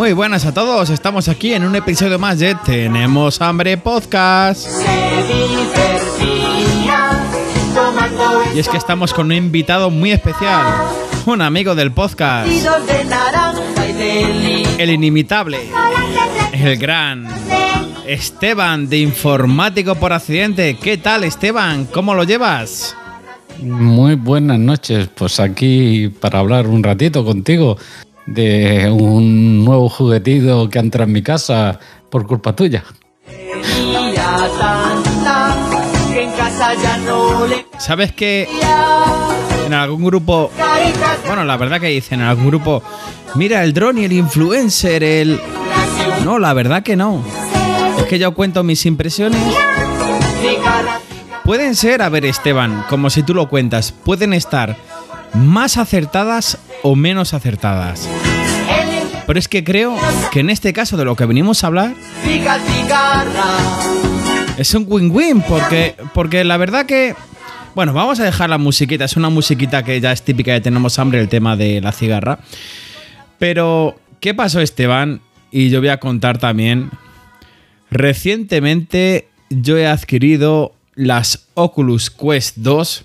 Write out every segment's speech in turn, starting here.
Muy buenas a todos, estamos aquí en un episodio más de Tenemos Hambre Podcast. Y es que estamos con un invitado muy especial, un amigo del podcast, el inimitable, el gran Esteban de Informático por Accidente. ¿Qué tal Esteban? ¿Cómo lo llevas? Muy buenas noches, pues aquí para hablar un ratito contigo de un nuevo juguetito que entra en mi casa por culpa tuya. ¿Sabes que en algún grupo, bueno, la verdad que dicen en algún grupo, mira el drone y el influencer, el... No, la verdad que no. Es que yo cuento mis impresiones. Pueden ser, a ver Esteban, como si tú lo cuentas, pueden estar más acertadas o menos acertadas. Pero es que creo que en este caso de lo que venimos a hablar es un win-win porque, porque la verdad que... Bueno, vamos a dejar la musiquita, es una musiquita que ya es típica de Tenemos Hambre, el tema de la cigarra. Pero, ¿qué pasó Esteban? Y yo voy a contar también. Recientemente yo he adquirido las Oculus Quest 2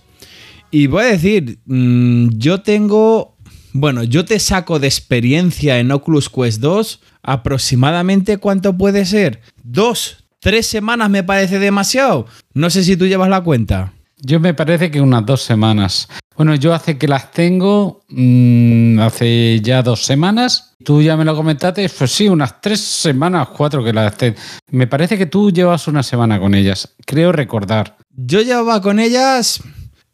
y voy a decir, mm, yo tengo, bueno, yo te saco de experiencia en Oculus Quest 2 aproximadamente cuánto puede ser. Dos, tres semanas me parece demasiado. No sé si tú llevas la cuenta. Yo me parece que unas dos semanas. Bueno, yo hace que las tengo, mmm, hace ya dos semanas. Tú ya me lo comentaste, pues sí, unas tres semanas, cuatro que las tengo. Me parece que tú llevas una semana con ellas, creo recordar. Yo llevaba con ellas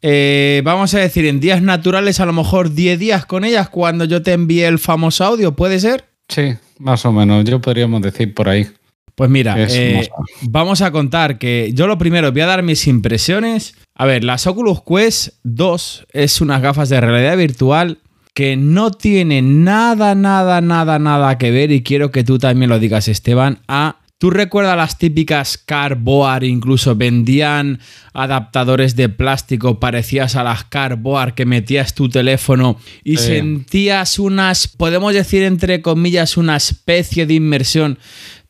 eh, vamos a decir, en días naturales, a lo mejor 10 días con ellas cuando yo te envié el famoso audio, ¿puede ser? Sí, más o menos, yo podríamos decir por ahí. Pues mira, eh, vamos a contar que yo lo primero voy a dar mis impresiones. A ver, las Oculus Quest 2 es unas gafas de realidad virtual que no tienen nada, nada, nada, nada que ver, y quiero que tú también lo digas, Esteban, a ¿Tú recuerdas las típicas Carboard? Incluso vendían adaptadores de plástico parecías a las Carboard que metías tu teléfono y sentías unas, podemos decir entre comillas, una especie de inmersión.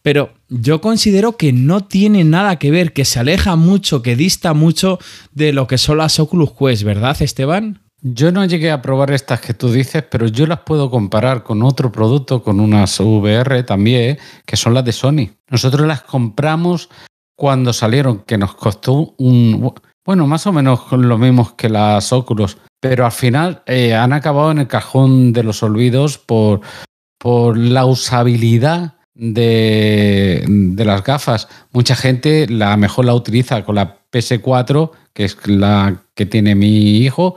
Pero yo considero que no tiene nada que ver, que se aleja mucho, que dista mucho de lo que son las Oculus Quest, ¿verdad, Esteban? Yo no llegué a probar estas que tú dices, pero yo las puedo comparar con otro producto, con unas VR también, que son las de Sony. Nosotros las compramos cuando salieron, que nos costó un... Bueno, más o menos lo mismo que las Oculus, pero al final eh, han acabado en el cajón de los olvidos por, por la usabilidad de, de, las gafas. Mucha gente la mejor la utiliza con la PS4, que es la que tiene mi hijo,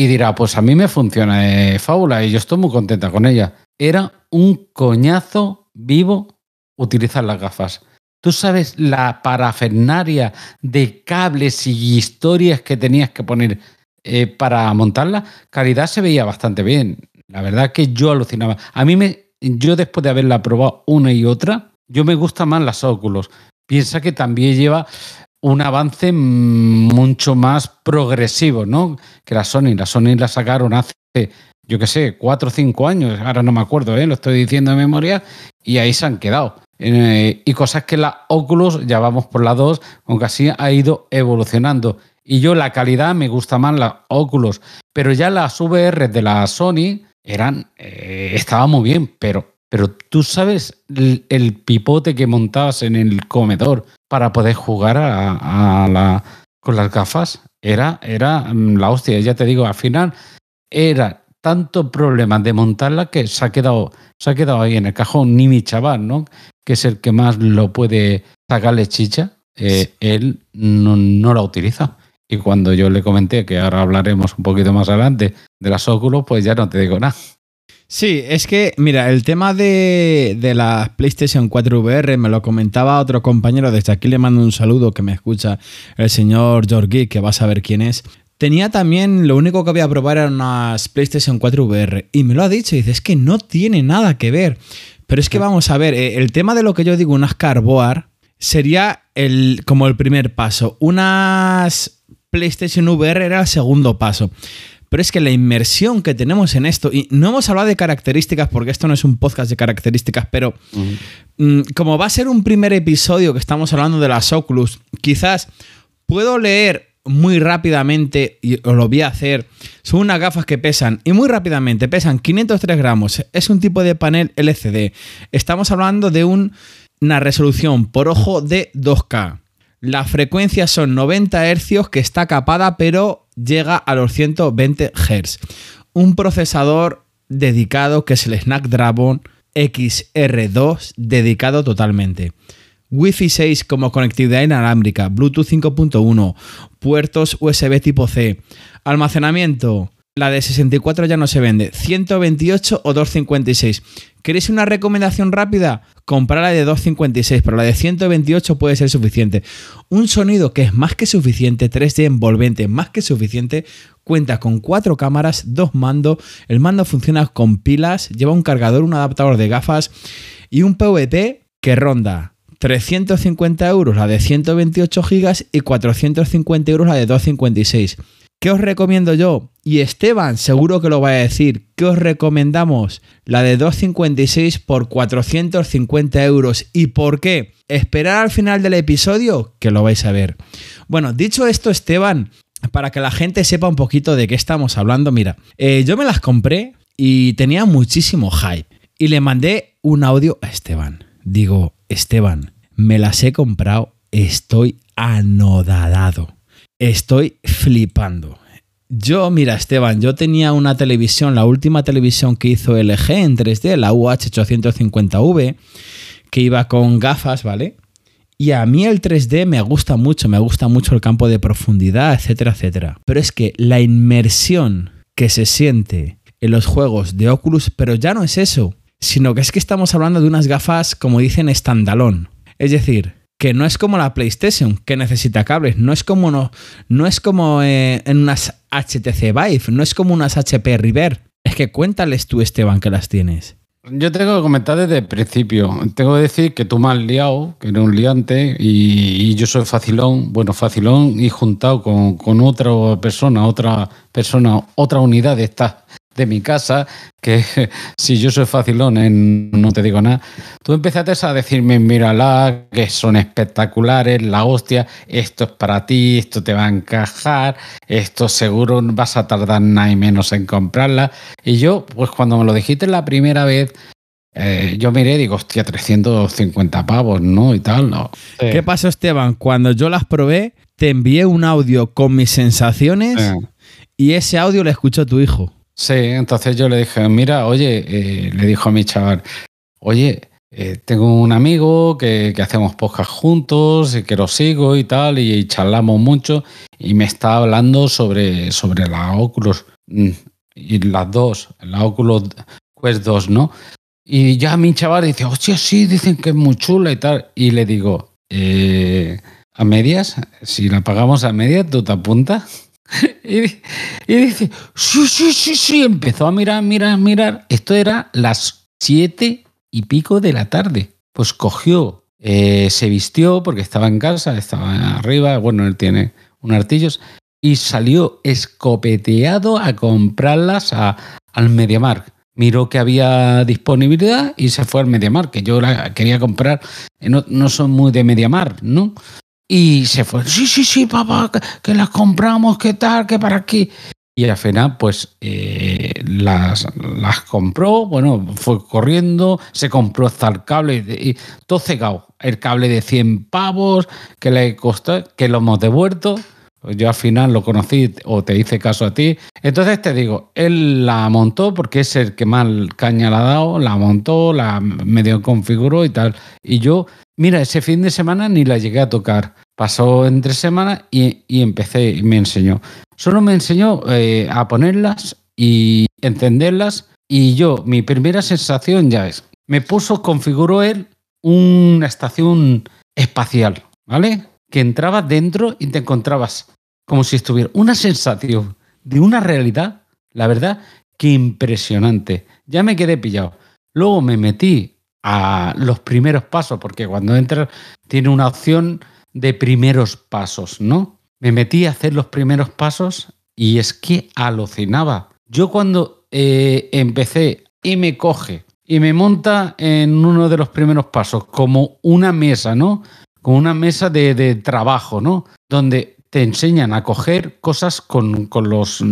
y dirá, pues a mí me funciona de fábula y yo estoy muy contenta con ella. Era un coñazo vivo utilizar las gafas. Tú sabes la parafernaria de cables y historias que tenías que poner eh, para montarla. Calidad se veía bastante bien. La verdad que yo alucinaba. A mí me, yo después de haberla probado una y otra, yo me gustan más las óculos. Piensa que también lleva un avance mucho más progresivo, ¿no? Que la Sony. La Sony la sacaron hace, yo qué sé, cuatro o cinco años, ahora no me acuerdo, ¿eh? lo estoy diciendo de memoria, y ahí se han quedado. Eh, y cosas que la Oculus, ya vamos por la 2, aunque así ha ido evolucionando. Y yo la calidad me gusta más la Oculus, pero ya las VR de la Sony eran, eh, estaba muy bien, pero pero tú sabes el, pipote que montabas en el comedor para poder jugar a, la, con las gafas. Era, era mm, la hostia, ya te digo, al final era tanto problema de montarla que se ha quedado, se ha quedado ahí en el cajón. Ni mi chaval, ¿no? Que es el que más lo puede sacarle chicha, eh, él no, no la utiliza. Y cuando yo le comenté que ahora hablaremos un poquito más adelante de las óculos, pues ya no te digo nada. Sí, es que, mira, el tema de, de la PlayStation 4 VR me lo comentaba otro compañero, desde aquí le mando un saludo que me escucha el señor George que va a saber quién es. Tenía también, lo único que había a probar eran unas PlayStation 4 VR y me lo ha dicho, y dice, es que no tiene nada que ver. Pero es que vamos a ver, eh, el tema de lo que yo digo, unas Carboard, sería el, como el primer paso. Unas PlayStation VR era el segundo paso. Pero es que la inmersión que tenemos en esto, y no hemos hablado de características porque esto no es un podcast de características, pero mm, como va a ser un primer episodio que estamos hablando de las Oculus, quizás puedo leer muy rápidamente, y os lo voy a hacer, son unas gafas que pesan, y muy rápidamente, pesan 503 gramos, es un tipo de panel LCD, estamos hablando de una resolución por ojo de 2K. Las frecuencias son 90 Hz que está capada, pero llega a los 120 Hz. Un procesador dedicado que es el Snapdragon XR2 dedicado totalmente. Wi-Fi 6 como conectividad inalámbrica, Bluetooth 5.1, puertos USB tipo C, almacenamiento, la de 64 ya no se vende, 128 o 256. ¿Queréis una recomendación rápida? Comprar la de 256, pero la de 128 puede ser suficiente. Un sonido que es más que suficiente, 3D envolvente, más que suficiente, cuenta con cuatro cámaras, dos mandos, el mando funciona con pilas, lleva un cargador, un adaptador de gafas y un PVP que ronda 350 euros la de 128 GB y 450 euros la de 256. ¿Qué os recomiendo yo? Y Esteban seguro que lo va a decir. ¿Qué os recomendamos? La de 256 por 450 euros. ¿Y por qué? Esperar al final del episodio que lo vais a ver. Bueno, dicho esto, Esteban, para que la gente sepa un poquito de qué estamos hablando, mira, eh, yo me las compré y tenía muchísimo hype. Y le mandé un audio a Esteban. Digo, Esteban, me las he comprado, estoy anodadado estoy flipando. Yo, mira, Esteban, yo tenía una televisión, la última televisión que hizo LG en 3D, la UH850V, que iba con gafas, ¿vale? Y a mí el 3D me gusta mucho, me gusta mucho el campo de profundidad, etcétera, etcétera. Pero es que la inmersión que se siente en los juegos de Oculus, pero ya no es eso, sino que es que estamos hablando de unas gafas, como dicen, standalone. Es decir, que no es como la PlayStation, que necesita cables, no es como, no, no es como eh, en unas HTC Vive, no es como unas HP River. Es que cuéntales tú, Esteban, que las tienes. Yo tengo que comentar desde el principio. Tengo que decir que tú me has liado, que eres un liante, y, yo soy facilón, bueno, facilón y juntado con, con, otra persona, otra persona, otra unidad de estas de mi casa, que si yo soy facilón, en, no te digo nada, tú empezaste a decirme, mírala, que son espectaculares, la hostia, esto es para ti, esto te va a encajar, esto seguro vas a tardar nada y menos en comprarla. Y yo, pues cuando me lo dijiste la primera vez, eh, yo miré y digo, hostia, 350 pavos, ¿no? Y tal, ¿no? ¿Qué pasó, Esteban? Cuando yo las probé, te envié un audio con mis sensaciones y ese audio lo escuchó tu hijo. Sí, entonces yo le dije, mira, oye, eh, le dijo a mi chaval, oye, eh, tengo un amigo que, hacemos podcast juntos y que lo sigo y tal, y, charlamos mucho, y me está hablando sobre, sobre la Oculus, mm, y las dos, la Oculus Quest 2, ¿no? Y ya mi chaval dice, hostia, sí, dicen que es muy chula y tal, y le digo, eh, ¿a medias? Si la pagamos a medias, ¿tú te apuntas? y, dice, sí, sí, sí, sí. Empezó a mirar, mirar, mirar. Esto era las siete y pico de la tarde. Pues cogió, eh, se vistió porque estaba en casa, estaba arriba. Bueno, él tiene un artillos. Y salió escopeteado a comprarlas a, al MediaMark. Miró que había disponibilidad y se fue al MediaMark, que yo la quería comprar. No, no son muy de MediaMark, ¿no? Y se fue, sí, sí, sí, papá, que, las compramos, que tal, que para aquí. Y al final, pues eh, las, las compró, bueno, fue corriendo, se compró hasta el cable y, todo cegado. El cable de 100 pavos que le costó, que lo hemos devuelto. Yo al final lo conocí o te hice caso a ti. Entonces te digo, él la montó porque es el que más caña la ha dado, la montó, la medio configuró y tal. Y yo Mira, ese fin de semana ni la llegué a tocar. Pasó entre semanas y, empecé y me enseñó. Solo me enseñó eh, a ponerlas y encenderlas Y yo, mi primera sensación ya es, me puso, configuró él una estación espacial, ¿vale? Que entrabas dentro y te encontrabas como si estuviera una sensación de una realidad, la verdad, que impresionante. Ya me quedé pillado. Luego me metí a los primeros pasos, porque cuando entras tiene una opción de primeros pasos, ¿no? Me metí a hacer los primeros pasos y es que alucinaba. Yo cuando eh, empecé y me coge y me monta en uno de los primeros pasos como una mesa, ¿no? Como una mesa de, trabajo, ¿no? Donde te enseñan a coger cosas con, con los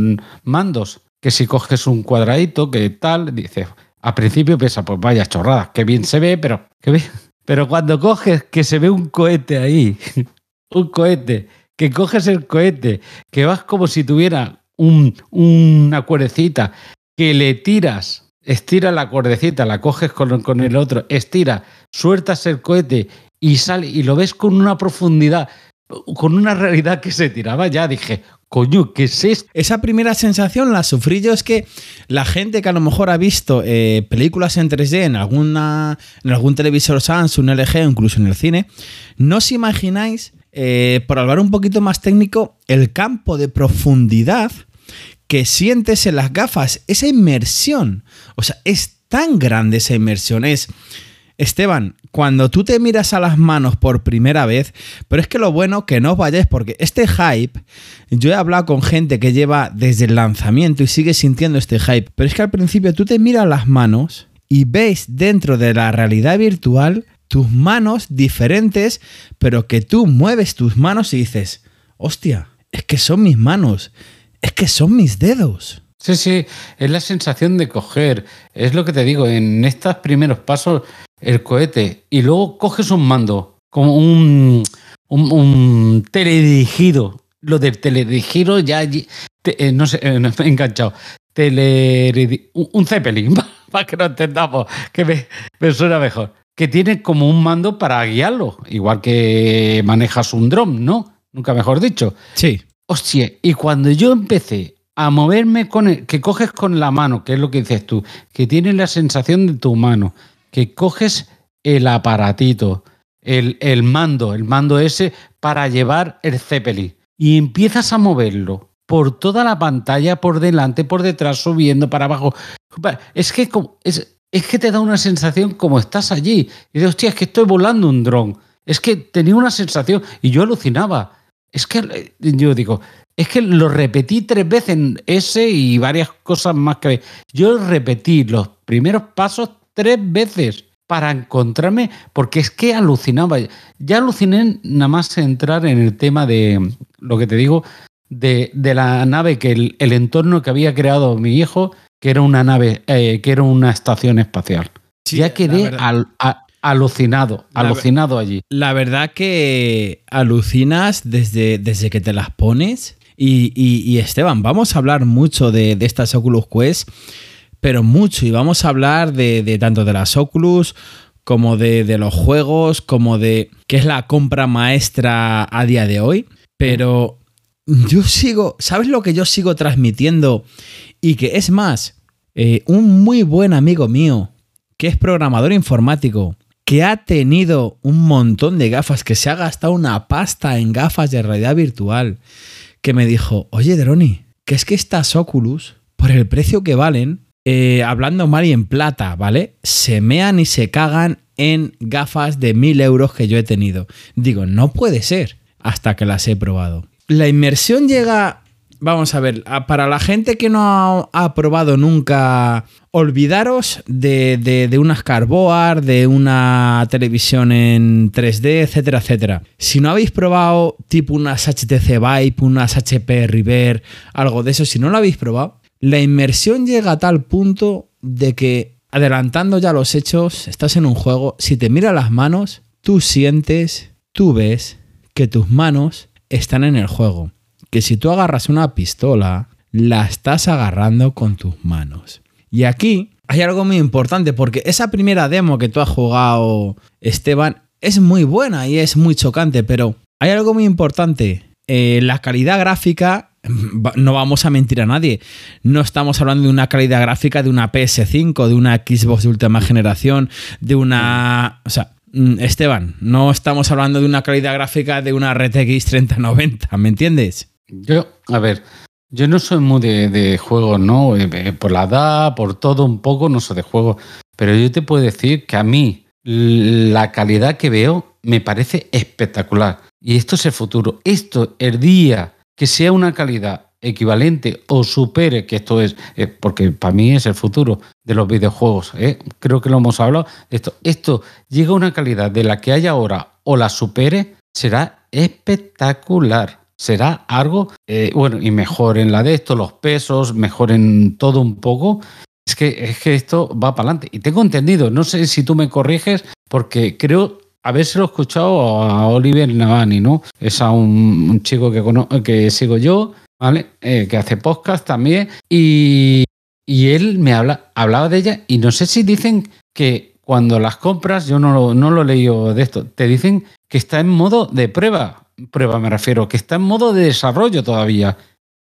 mandos. Que si coges un cuadradito, que tal, dices, a principio piensa, pues vaya chorrada, que bien se ve, pero Pero cuando coges que se ve un cohete ahí, un cohete, que coges el cohete, que vas como si tuviera un, una cuerdecita, que le tiras, estira la cuerdecita, la coges con, con el otro, estira, sueltas el cohete y sale y lo ves con una profundidad, con una realidad que se tiraba ya, dije, Coño, ¿qué es esto? Esa primera sensación la sufrí yo. Es que la gente que a lo mejor ha visto eh, películas en 3D en, alguna, en algún televisor Samsung, LG o incluso en el cine, no os imagináis, eh, por hablar un poquito más técnico, el campo de profundidad que sientes en las gafas. Esa inmersión. O sea, es tan grande esa inmersión. Es. Esteban, cuando tú te miras a las manos por primera vez, pero es que lo bueno que no os vayáis porque este hype, yo he hablado con gente que lleva desde el lanzamiento y sigue sintiendo este hype, pero es que al principio tú te miras las manos y ves dentro de la realidad virtual tus manos diferentes, pero que tú mueves tus manos y dices, hostia, es que son mis manos, es que son mis dedos. Sí, sí, es la sensación de coger. Es lo que te digo, en estos primeros pasos el cohete y luego coges un mando, como un, un, teledirigido. Lo del teledirigido ya, eh, no sé, eh, me he enganchado. Tele, un, Zeppelin, para que no entendamos, que me, suena mejor. Que tiene como un mando para guiarlo, igual que manejas un dron, ¿no? Nunca mejor dicho. Sí. Hostia, y cuando yo empecé a moverme con el, que coges con la mano, que es lo que dices tú, que tienes la sensación de tu mano, que coges el aparatito, el, el mando, el mando ese para llevar el Zeppelin y empiezas a moverlo por toda la pantalla, por delante, por detrás, subiendo para abajo. Es que, es, es que te da una sensación como estás allí. Y dices, hostia, es que estoy volando un dron. Es que tenía una sensación y yo alucinaba. Es que eh, yo digo, es que lo repetí tres veces en ese y varias cosas más que yo repetí los primeros pasos tres veces para encontrarme, porque es que alucinaba. Ya aluciné nada más entrar en el tema de lo que te digo, de, la nave, que el, entorno que había creado mi hijo, que era una nave, eh, que era una estación espacial. ya quedé alucinado, alucinado allí. La verdad que alucinas desde, desde que te las pones. Y, Esteban, vamos a hablar mucho de, de estas Oculus Quest pero mucho. Y vamos a hablar de, tanto de las Oculus como de, los juegos, como de qué es la compra maestra a día de hoy. Pero yo sigo, ¿sabes lo que yo sigo transmitiendo? Y que es más, eh, un muy buen amigo mío, que es programador informático, que ha tenido un montón de gafas, que se ha gastado una pasta en gafas de realidad virtual, que me dijo, oye Droni, que es que estas Oculus, por el precio que valen, eh, hablando mal y en plata, ¿vale? Se mean y se cagan en gafas de mil euros que yo he tenido. Digo, no puede ser hasta que las he probado. La inmersión llega, vamos a ver, para la gente que no ha, probado nunca, olvidaros de, de, unas carboard, de una televisión en 3D, etcétera, etcétera. Si no habéis probado tipo unas HTC Vive, unas HP River, algo de eso, si no lo habéis probado, la inmersión llega a tal punto de que, adelantando ya los hechos, estás en un juego, si te mira las manos, tú sientes, tú ves que tus manos están en el juego. Que si tú agarras una pistola, la estás agarrando con tus manos. Y aquí hay algo muy importante porque esa primera demo que tú has jugado, Esteban, es muy buena y es muy chocante, pero hay algo muy importante. Eh, la calidad gráfica no vamos a mentir a nadie. No estamos hablando de una calidad gráfica de una PS5, de una Xbox de última generación, de una. O sea, mm, Esteban, no estamos hablando de una calidad gráfica de una RTX 3090, ¿me entiendes? Yo, a ver, yo no soy muy de, juegos, ¿no? Eh, eh, por la edad, por todo un poco, no soy de juegos. Pero yo te puedo decir que a mí la calidad que veo me parece espectacular. Y esto es el futuro. Esto, el día que sea una calidad equivalente o supere, que esto es, eh, porque para mí es el futuro de los videojuegos, ¿eh? creo que lo hemos hablado, esto, esto llega a una calidad de la que hay ahora o la supere, será espectacular. Será algo, eh, bueno, y mejor en la de esto, los pesos, mejor en todo un poco. Es que, es que esto va para adelante. Y tengo entendido, no sé si tú me corriges, porque creo haberse lo escuchado a Oliver Navani, ¿no? Es a un, chico que, que sigo yo, ¿vale? Eh, que hace podcast también. Y, él me habla, hablaba de ella y no sé si dicen que cuando las compras, yo no, no lo he leído de esto, te dicen que está en modo de prueba. Prueba me refiero, que está en modo de desarrollo todavía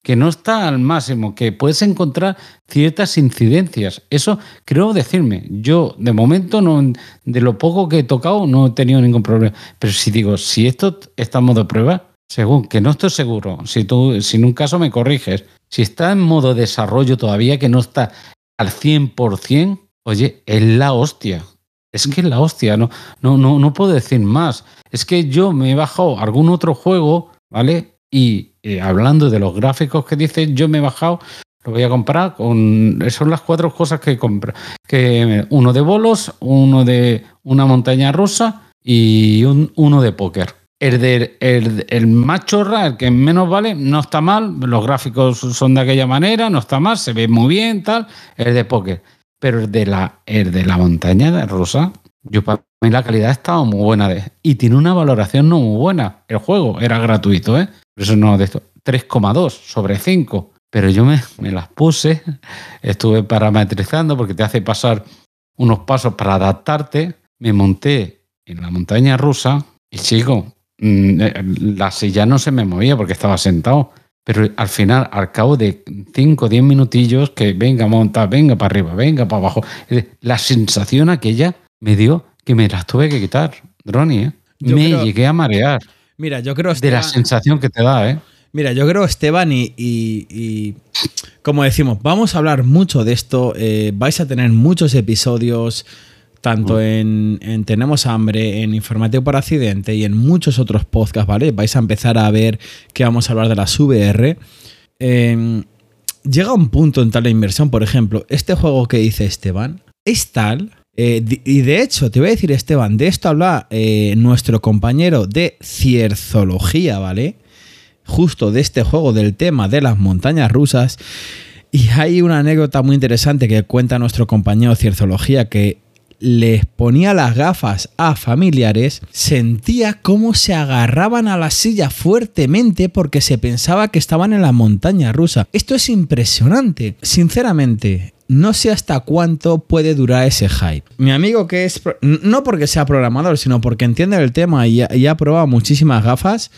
que no está al máximo, que puedes encontrar ciertas incidencias. Eso creo decirme. Yo, de momento, no, de lo poco que he tocado, no he tenido ningún problema. Pero si digo, si esto está en modo prueba, según que no estoy seguro, si tú, si en un caso me corriges, si está en modo desarrollo todavía, que no está al 100%, oye, es la hostia. Es que es la hostia, no, no, no, no puedo decir más. Es que yo me he bajado algún otro juego, ¿vale? Y eh, hablando de los gráficos que dice, yo me he bajado, lo voy a comprar con. Son las cuatro cosas que compro. Que uno de bolos, uno de una montaña rusa y uno de póker. El, de, el, el más chorra, el que menos vale, no está mal. Los gráficos son de aquella manera, no está mal, se ve muy bien, tal. El de póker. Pero el de la, el de la montaña rusa, yo para mí la calidad estaba muy buena. De, y tiene una valoración no muy buena. El juego era gratuito, ¿eh? Eso no de esto. 3,2 sobre 5. Pero yo me, me, las puse, estuve parametrizando porque te hace pasar unos pasos para adaptarte. Me monté en la montaña rusa y sigo. Mm, eh, la silla no se me movía porque estaba sentado. Pero al final, al cabo de 5 o 10 minutillos, que venga, monta, venga para arriba, venga para abajo. La sensación aquella me dio que me las tuve que quitar, Droni. ¿eh? Me llegué a marear. Mira, yo creo... De la sensación que te da, ¿eh? Mira, yo creo, Esteban, y, como decimos, vamos a hablar mucho de esto. Eh, vais a tener muchos episodios, tanto en, Tenemos Hambre, en Informativo por Accidente y en muchos otros podcasts, ¿vale? Vais a empezar a ver que vamos a hablar de las VR. Em, llega un punto en tal inversión, por ejemplo, este juego que dice Esteban es tal eh, y de hecho, te voy a decir, Esteban, de esto habla eh, nuestro compañero de Cierzología, ¿vale? Justo de este juego, del tema de las montañas rusas. Y hay una anécdota muy interesante que cuenta nuestro compañero de Cierzología que les ponía las gafas a familiares, sentía cómo se agarraban a la silla fuertemente porque se pensaba que estaban en la montaña rusa. Esto es impresionante. Sinceramente, no sé hasta cuánto puede durar ese hype. Mi amigo que es, no porque sea programador, sino porque entiende el tema y, ha probado muchísimas gafas,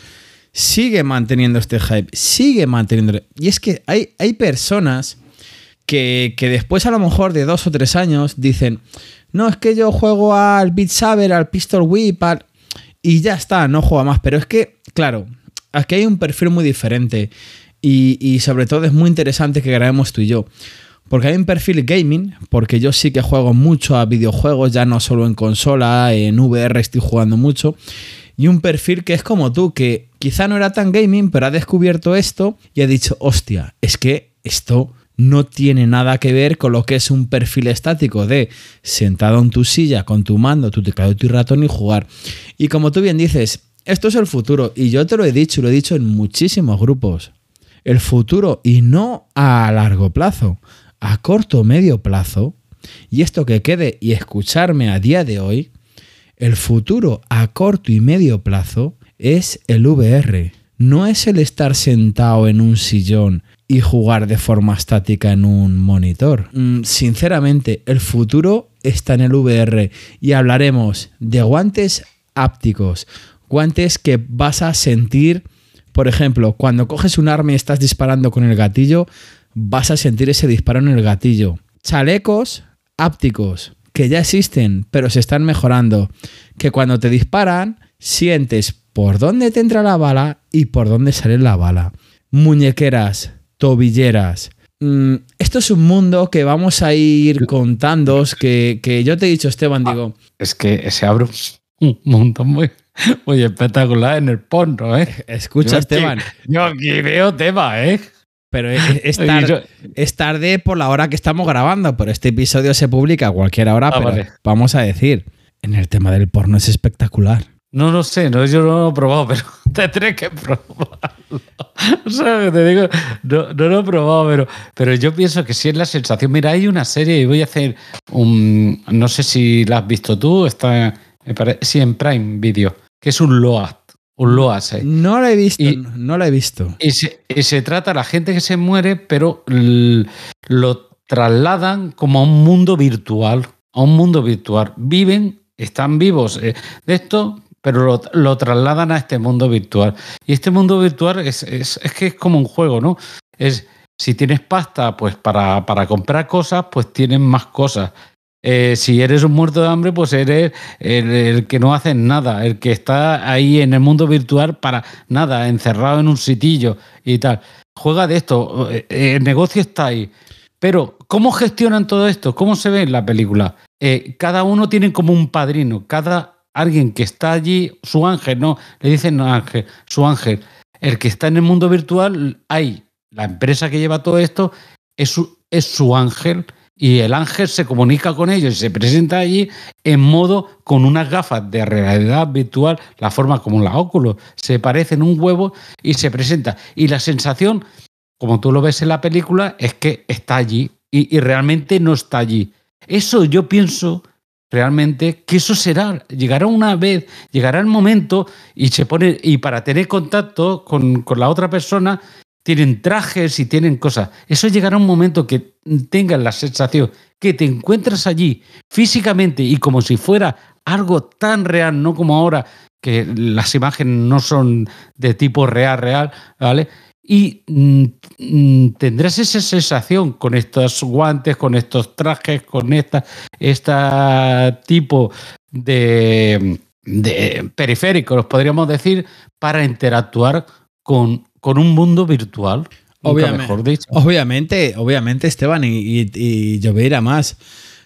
sigue manteniendo este hype, sigue manteniendo... Y es que hay, hay personas que, después a lo mejor de dos o tres años dicen, no, es que yo juego al Beat Saber, al Pistol Whip, y ya está, no juego más. Pero es que, claro, aquí hay un perfil muy diferente y, y sobre todo es muy interesante que grabemos tú y yo. Porque hay un perfil gaming, porque yo sí que juego mucho a videojuegos, ya no solo en consola, en VR estoy jugando mucho. Y un perfil que es como tú, que quizá no era tan gaming, pero ha descubierto esto y ha dicho, hostia, es que esto no tiene nada que ver con lo que es un perfil estático de sentado en tu silla con tu mando, tu teclado y tu ratón y jugar. Y como tú bien dices, esto es el futuro y yo te lo he dicho y lo he dicho en muchísimos grupos. El futuro y no a largo plazo a corto o medio plazo, y esto que quede y escucharme a día de hoy, el futuro a corto y medio plazo es el VR. No es el estar sentado en un sillón y jugar de forma estática en un monitor. Mm, sinceramente, el futuro está en el VR y hablaremos de guantes ápticos, guantes que vas a sentir Por ejemplo, cuando coges un arma y estás disparando con el gatillo, vas a sentir ese disparo en el gatillo. Chalecos ápticos que ya existen, pero se están mejorando. Que cuando te disparan, sientes por dónde te entra la bala y por dónde sale la bala. Muñequeras, tobilleras. Mm, esto es un mundo que vamos a ir contando, que, que yo te he dicho, Esteban, digo... Es que se abre un mundo muy, muy espectacular en el porno, ¿eh? Escucha, Esteban. yo aquí veo tema, ¿eh? Pero es, tarde, por la hora que estamos grabando, pero este episodio se publica a cualquier hora, ah, pero vamos a decir, en el tema del porno es espectacular. No lo sé, no, yo no lo he probado, pero tendré que probarlo. o sea, te digo, no, lo he probado, pero, pero yo pienso que sí es la sensación. Mira, hay una serie y voy a hacer un. No sé si la has visto tú, está. sí, en Prime Video, que es un LOAT. Un LOAS. Eh. No la he visto, no la he visto. Y se, y se trata de la gente que se muere, pero lo trasladan como a un mundo virtual. A un mundo virtual. Viven, están vivos eh, de esto, pero lo, trasladan a este mundo virtual. Y este mundo virtual es, es, que es como un juego, ¿no? Es si tienes pasta, pues para, para comprar cosas, pues tienes más cosas. Eh, si eres un muerto de hambre, pues eres el, que no hace nada, el que está ahí en el mundo virtual para nada, encerrado en un sitillo y tal. Juega de esto, eh, el negocio está ahí. Pero, ¿cómo gestionan todo esto? ¿Cómo se ve en la película? Eh, cada uno tiene como un padrino, cada alguien que está allí, su ángel, no, le dicen ángel, su ángel. El que está en el mundo virtual, hay la empresa que lleva todo esto, es su ángel y el ángel se comunica con ellos y se presenta allí en modo con unas gafas de realidad virtual, la forma como la óculos, se parece en un huevo y se presenta. Y la sensación, como tú lo ves en la película, es que está allí y, y realmente no está allí. Eso yo pienso realmente que eso será, llegará una vez, llegará el momento y se pone, y para tener contacto con, con la otra persona, tienen trajes y tienen cosas. Eso llegará un momento que tengas la sensación que te encuentras allí físicamente y como si fuera algo tan real, no como ahora que las imágenes no son de tipo real, real, ¿vale? Y mm, tendrás esa sensación con estos guantes, con estos trajes, con esta, tipo de, de periféricos, podríamos decir, para interactuar con con un mundo virtual. Obviamente, mejor dicho. obviamente, obviamente, Esteban, y, y, yo voy a más.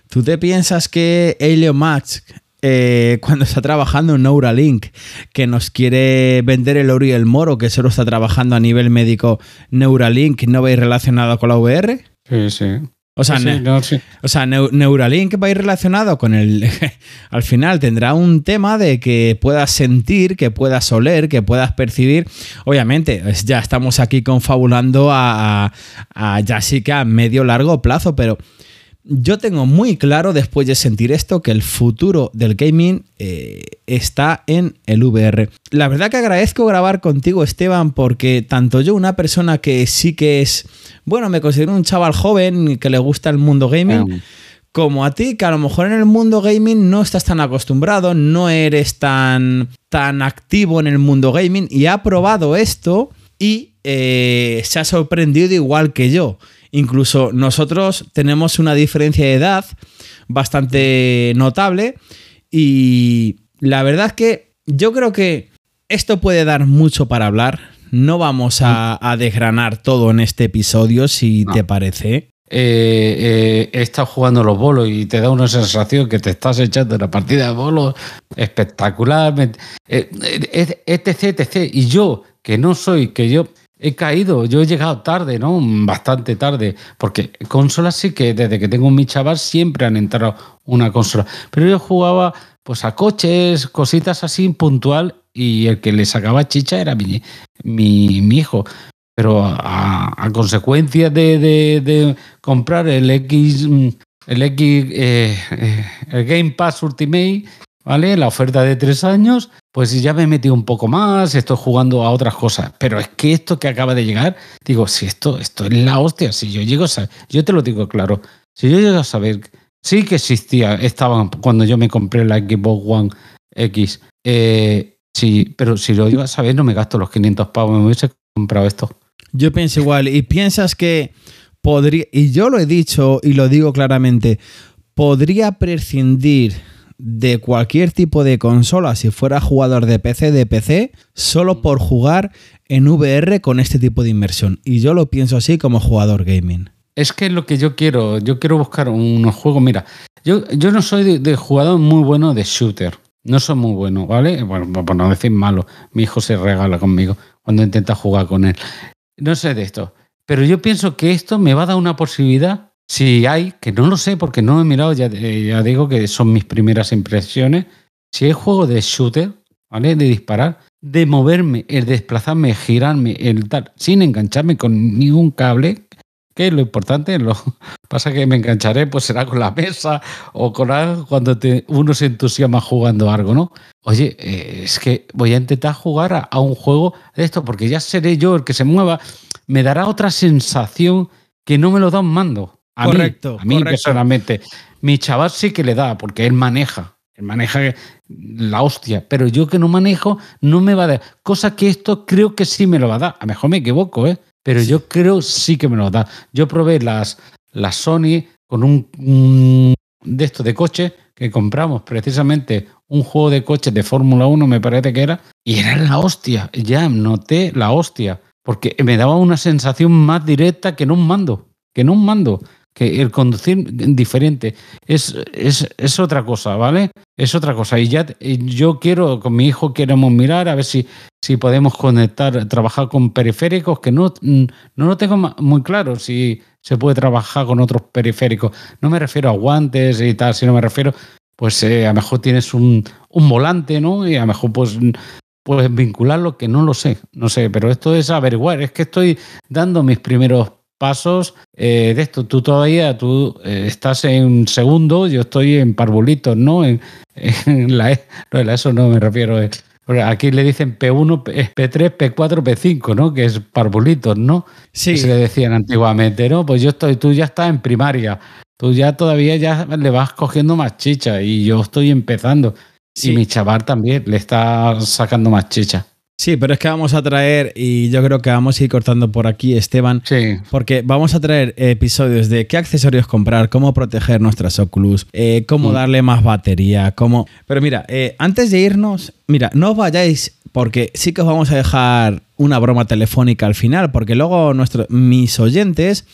¿Tú te piensas que Elon Musk, eh, cuando está trabajando en Neuralink, que nos quiere vender el oro y el moro, que solo está trabajando a nivel médico, Neuralink no va a ir relacionado con la VR? Sí, sí. O sea, o sea, Neuralink va a ir relacionado con el... al final tendrá un tema de que puedas sentir, que puedas oler, que puedas percibir. Obviamente, ya estamos aquí confabulando a, a, a ya sí que a medio largo plazo, pero yo tengo muy claro después de sentir esto que el futuro del gaming eh, está en el VR. La verdad que agradezco grabar contigo Esteban porque tanto yo, una persona que sí que es, bueno, me considero un chaval joven que le gusta el mundo gaming, como a ti que a lo mejor en el mundo gaming no estás tan acostumbrado, no eres tan, tan activo en el mundo gaming y ha probado esto y eh, se ha sorprendido igual que yo. Incluso nosotros tenemos una diferencia de edad bastante notable y la verdad es que yo creo que esto puede dar mucho para hablar. No vamos a, desgranar todo en este episodio, si te parece. Eh, eh, he estado jugando los bolos y te da una sensación que te estás echando una partida de bolos espectacularmente. Eh, etc, etc. Y yo, que no soy, que yo he caído, yo he llegado tarde, ¿no? Bastante tarde, porque consolas sí que desde que tengo mi chaval siempre han entrado una consola, pero yo jugaba pues a coches, cositas así puntual y el que le sacaba chicha era mi, mi, hijo. Pero a, consecuencia de, comprar el X, el X, eh, eh, el Game Pass Ultimate, ¿vale? La oferta de tres años, pues ya me he metido un poco más, estoy jugando a otras cosas. Pero es que esto que acaba de llegar, digo, si esto, esto es la hostia, si yo llego a saber, yo te lo digo claro, si yo llego a saber, sí que existía, estaban cuando yo me compré la Xbox One X, eh, Sí, pero si lo iba a saber, no me gasto los 500 pavos, me hubiese comprado esto. Yo pienso igual. Y piensas que podría, y yo lo he dicho y lo digo claramente, podría prescindir de cualquier tipo de consola si fuera jugador de PC de PC solo por jugar en VR con este tipo de inversión. Y yo lo pienso así como jugador gaming. Es que es lo que yo quiero. Yo quiero buscar unos juegos. Mira, yo, yo no soy de, jugador muy bueno de shooter. No soy muy bueno, ¿vale? Bueno, por no decir malo. Mi hijo se regala conmigo cuando intenta jugar con él. No sé de esto. Pero yo pienso que esto me va a dar una posibilidad si hay, que no lo sé porque no he mirado, ya, eh, ya digo que son mis primeras impresiones, si hay juego de shooter, ¿vale? De disparar, de moverme, el desplazarme, girarme, el tal, sin engancharme con ningún cable, que lo importante, lo pasa que me engancharé, pues será con la mesa o con algo cuando te, uno se entusiasma jugando algo, ¿no? Oye, eh, es que voy a intentar jugar a, a, un juego de esto, porque ya seré yo el que se mueva, me dará otra sensación que no me lo da un mando. A correcto. Mí, a mí personalmente. Mi chaval sí que le da, porque él maneja. Él maneja la hostia. Pero yo que no manejo, no me va a dar. Cosa que esto creo que sí me lo va a dar. A lo mejor me equivoco, ¿eh? Pero yo creo sí que me lo da. Yo probé las, las Sony con un, de estos de coche que compramos precisamente un juego de coches de Fórmula 1, me parece que era, y era la hostia. Ya noté la hostia. Porque me daba una sensación más directa que en un mando. Que en un mando que el conducir diferente es, es, es, otra cosa, ¿vale? Es otra cosa. Y ya yo quiero, con mi hijo queremos mirar a ver si, si podemos conectar, trabajar con periféricos, que no, no lo tengo muy claro si se puede trabajar con otros periféricos. No me refiero a guantes y tal, sino me refiero, pues eh, a lo mejor tienes un, un volante, ¿no? Y a lo mejor pues puedes vincularlo, que no lo sé, no sé, pero esto es averiguar, es que estoy dando mis primeros pasos eh, de esto. Tú todavía tú eh, estás en segundo, yo estoy en parvulitos, ¿no? En, la, e, ESO no me refiero. Eh, aquí le dicen P1, P3, P4, P5, ¿no? Que es parvulitos, ¿no? Sí. Que se le decían antiguamente, ¿no? Pues yo estoy, tú ya estás en primaria. Tú ya todavía ya le vas cogiendo más chicha y yo estoy empezando. Y mi chaval también le está sacando más chicha. Sí, pero es que vamos a traer, y yo creo que vamos a ir cortando por aquí, Esteban, sí. porque vamos a traer episodios de qué accesorios comprar, cómo proteger nuestras Oculus, eh, cómo mm. darle más batería, cómo... Pero mira, eh, antes de irnos, mira, no os vayáis, porque sí que os vamos a dejar una broma telefónica al final, porque luego nuestros, mis oyentes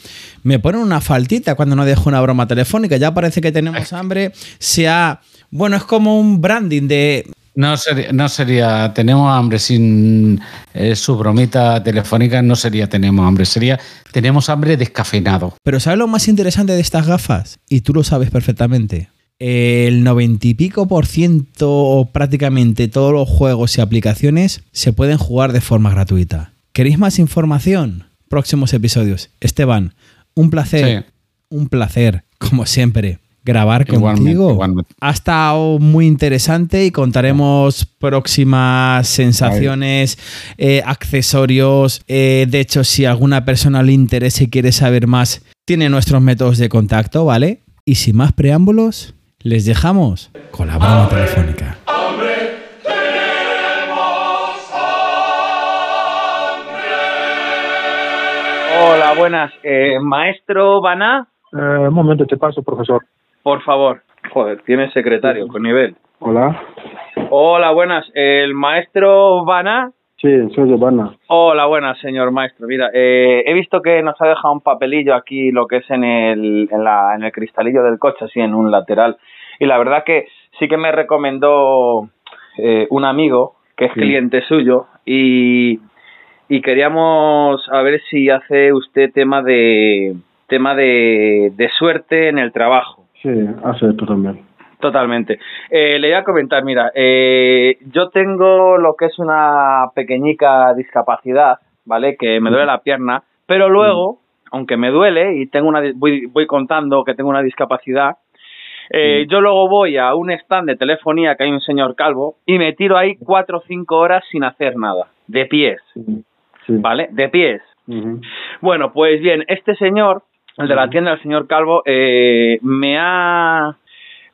me ponen una faltita cuando no dejo una broma telefónica, ya parece que tenemos hambre, sea... Bueno, es como un branding de no sería, no sería tenemos hambre sin eh, su bromita telefónica, no sería tenemos hambre, sería tenemos hambre descafeinado. Pero ¿sabes lo más interesante de estas gafas? Y tú lo sabes perfectamente. El noventa y pico por ciento o prácticamente todos los juegos y aplicaciones se pueden jugar de forma gratuita. ¿Queréis más información? Próximos episodios. Esteban, un placer. Un placer, como siempre grabar contigo. Ha estado muy interesante y contaremos próximas sensaciones, eh, accesorios. Eh, de hecho, si alguna persona le interesa y quiere saber más, tiene nuestros métodos de contacto, ¿vale? Y sin más preámbulos, les dejamos con la broma telefónica. Hola, buenas. Eh, maestro Baná. un momento, te paso, profesor. Por favor. Joder, tiene secretario con nivel. Hola. Hola, buenas. ¿El maestro Vana? Sí, soy yo, Vana. Hola, buenas, señor maestro. Mira, eh, he visto que nos ha dejado un papelillo aquí, lo que es en el, en, la, en el cristalillo del coche, así en un lateral. Y la verdad que sí que me recomendó eh, un amigo que es cliente suyo y, y queríamos a ver si hace usted tema de tema de, de suerte en el trabajo. Sí, hace esto también. Totalmente. Eh, le voy a comentar, mira, eh, yo tengo lo que es una pequeñica discapacidad, ¿vale? Que me duele la pierna, pero luego, aunque me duele y tengo una, voy, voy contando que tengo una discapacidad, eh, yo luego voy a un stand de telefonía que hay un señor calvo y me tiro ahí cuatro o cinco horas sin hacer nada, de pies, ¿vale? De pies. Bueno, pues bien, este señor el de la tienda, el señor Calvo, eh, me ha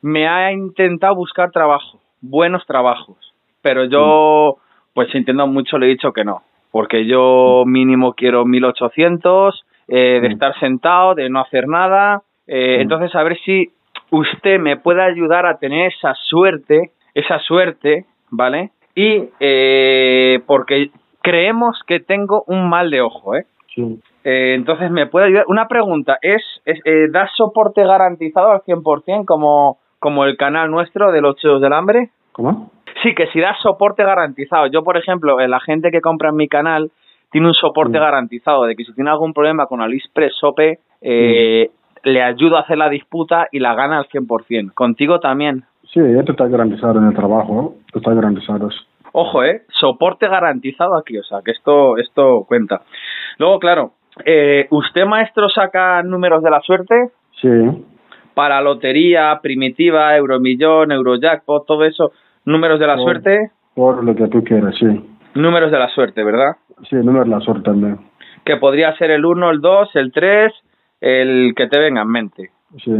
me ha intentado buscar trabajo, buenos trabajos, pero yo, pues sintiendo mucho, le he dicho que no, porque yo mínimo quiero 1800 eh, de Mm. estar sentado, de no hacer nada. Eh, Mm. Entonces, a ver si usted me puede ayudar a tener esa suerte, esa suerte, ¿vale? Y eh, porque creemos que tengo un mal de ojo, ¿eh? Sí. Eh, entonces, ¿me puede ayudar? Una pregunta, ¿es, es eh, ¿da soporte garantizado al 100% como, como el canal nuestro de los Chicos del Hambre? ¿Cómo? Sí, que si da soporte garantizado. Yo, por ejemplo, eh, la gente que compra en mi canal tiene un soporte Mm. garantizado de que si tiene algún problema con AliExpress Sope, eh, le ayudo a hacer la disputa y la gana al 100%. Contigo también. Sí, esto está garantizado en el trabajo. Está garantizado. Ojo, ¿eh? Soporte garantizado aquí, o sea, que esto, esto cuenta. Luego, claro, eh, ¿usted, maestro, saca números de la suerte? Sí. Para lotería, primitiva, euromillón, eurojackpot, todo eso, números de la suerte, Por lo que tú quieras, sí. números de la suerte, ¿verdad? Sí, número de la suerte también. Que podría ser el 1, el 2, el 3, el que te venga en mente. Sí.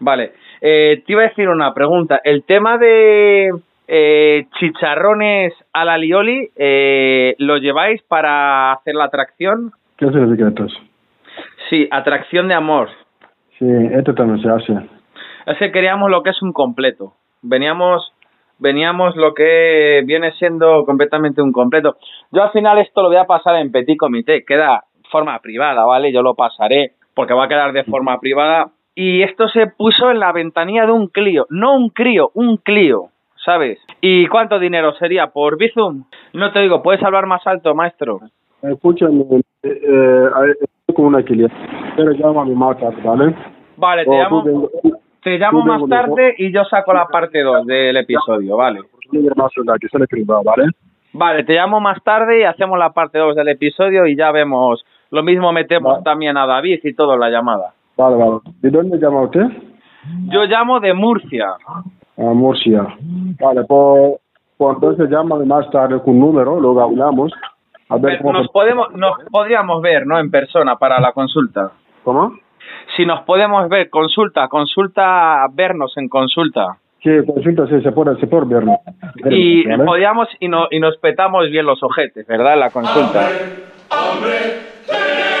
Vale, eh, te iba a decir una pregunta. El tema de eh, chicharrones a la lioli, eh, ¿lo lleváis para hacer la atracción? ¿Qué significa esto? Sí, atracción de amor. Sí, esto también se hace. Es que queríamos lo que es un completo. Veníamos, veníamos lo que viene siendo completamente un completo. Yo al final esto lo voy a pasar en petit comité, queda forma privada, ¿vale? Yo lo pasaré porque va a quedar de forma privada. Y esto se puso en la ventanilla de un Clio, no un crío, un Clio, ¿sabes? ¿Y cuánto dinero sería por Bizum? No te digo, ¿puedes hablar más alto, maestro? Escúchame, eh, eh, con una cliente. Pero llámame más tarde, ¿vale? Vale, te O llamo, tú ven- te llamo más tarde y yo saco la parte 2 del episodio, ¿vale? ¿vale? Vale, te llamo más tarde y hacemos la parte 2 del episodio y ya vemos. Lo mismo metemos Vale. también a David y todo en la llamada. Vale, vale. ¿De dónde llama usted? Yo llamo de Murcia. A Murcia. Vale, pues, pues entonces llámame más tarde con un número, luego hablamos. A ver Pero cómo... Nos podemos, nos podríamos ver, ¿no? En persona para la consulta. ¿Cómo? Si nos podemos ver, consulta, consulta, vernos en consulta. Sí, consulta, sí, se puede, se puede ver. Y ¿vale? podíamos y, no, y nos petamos bien los ojetes, ¿verdad? La consulta. hambre, tenemos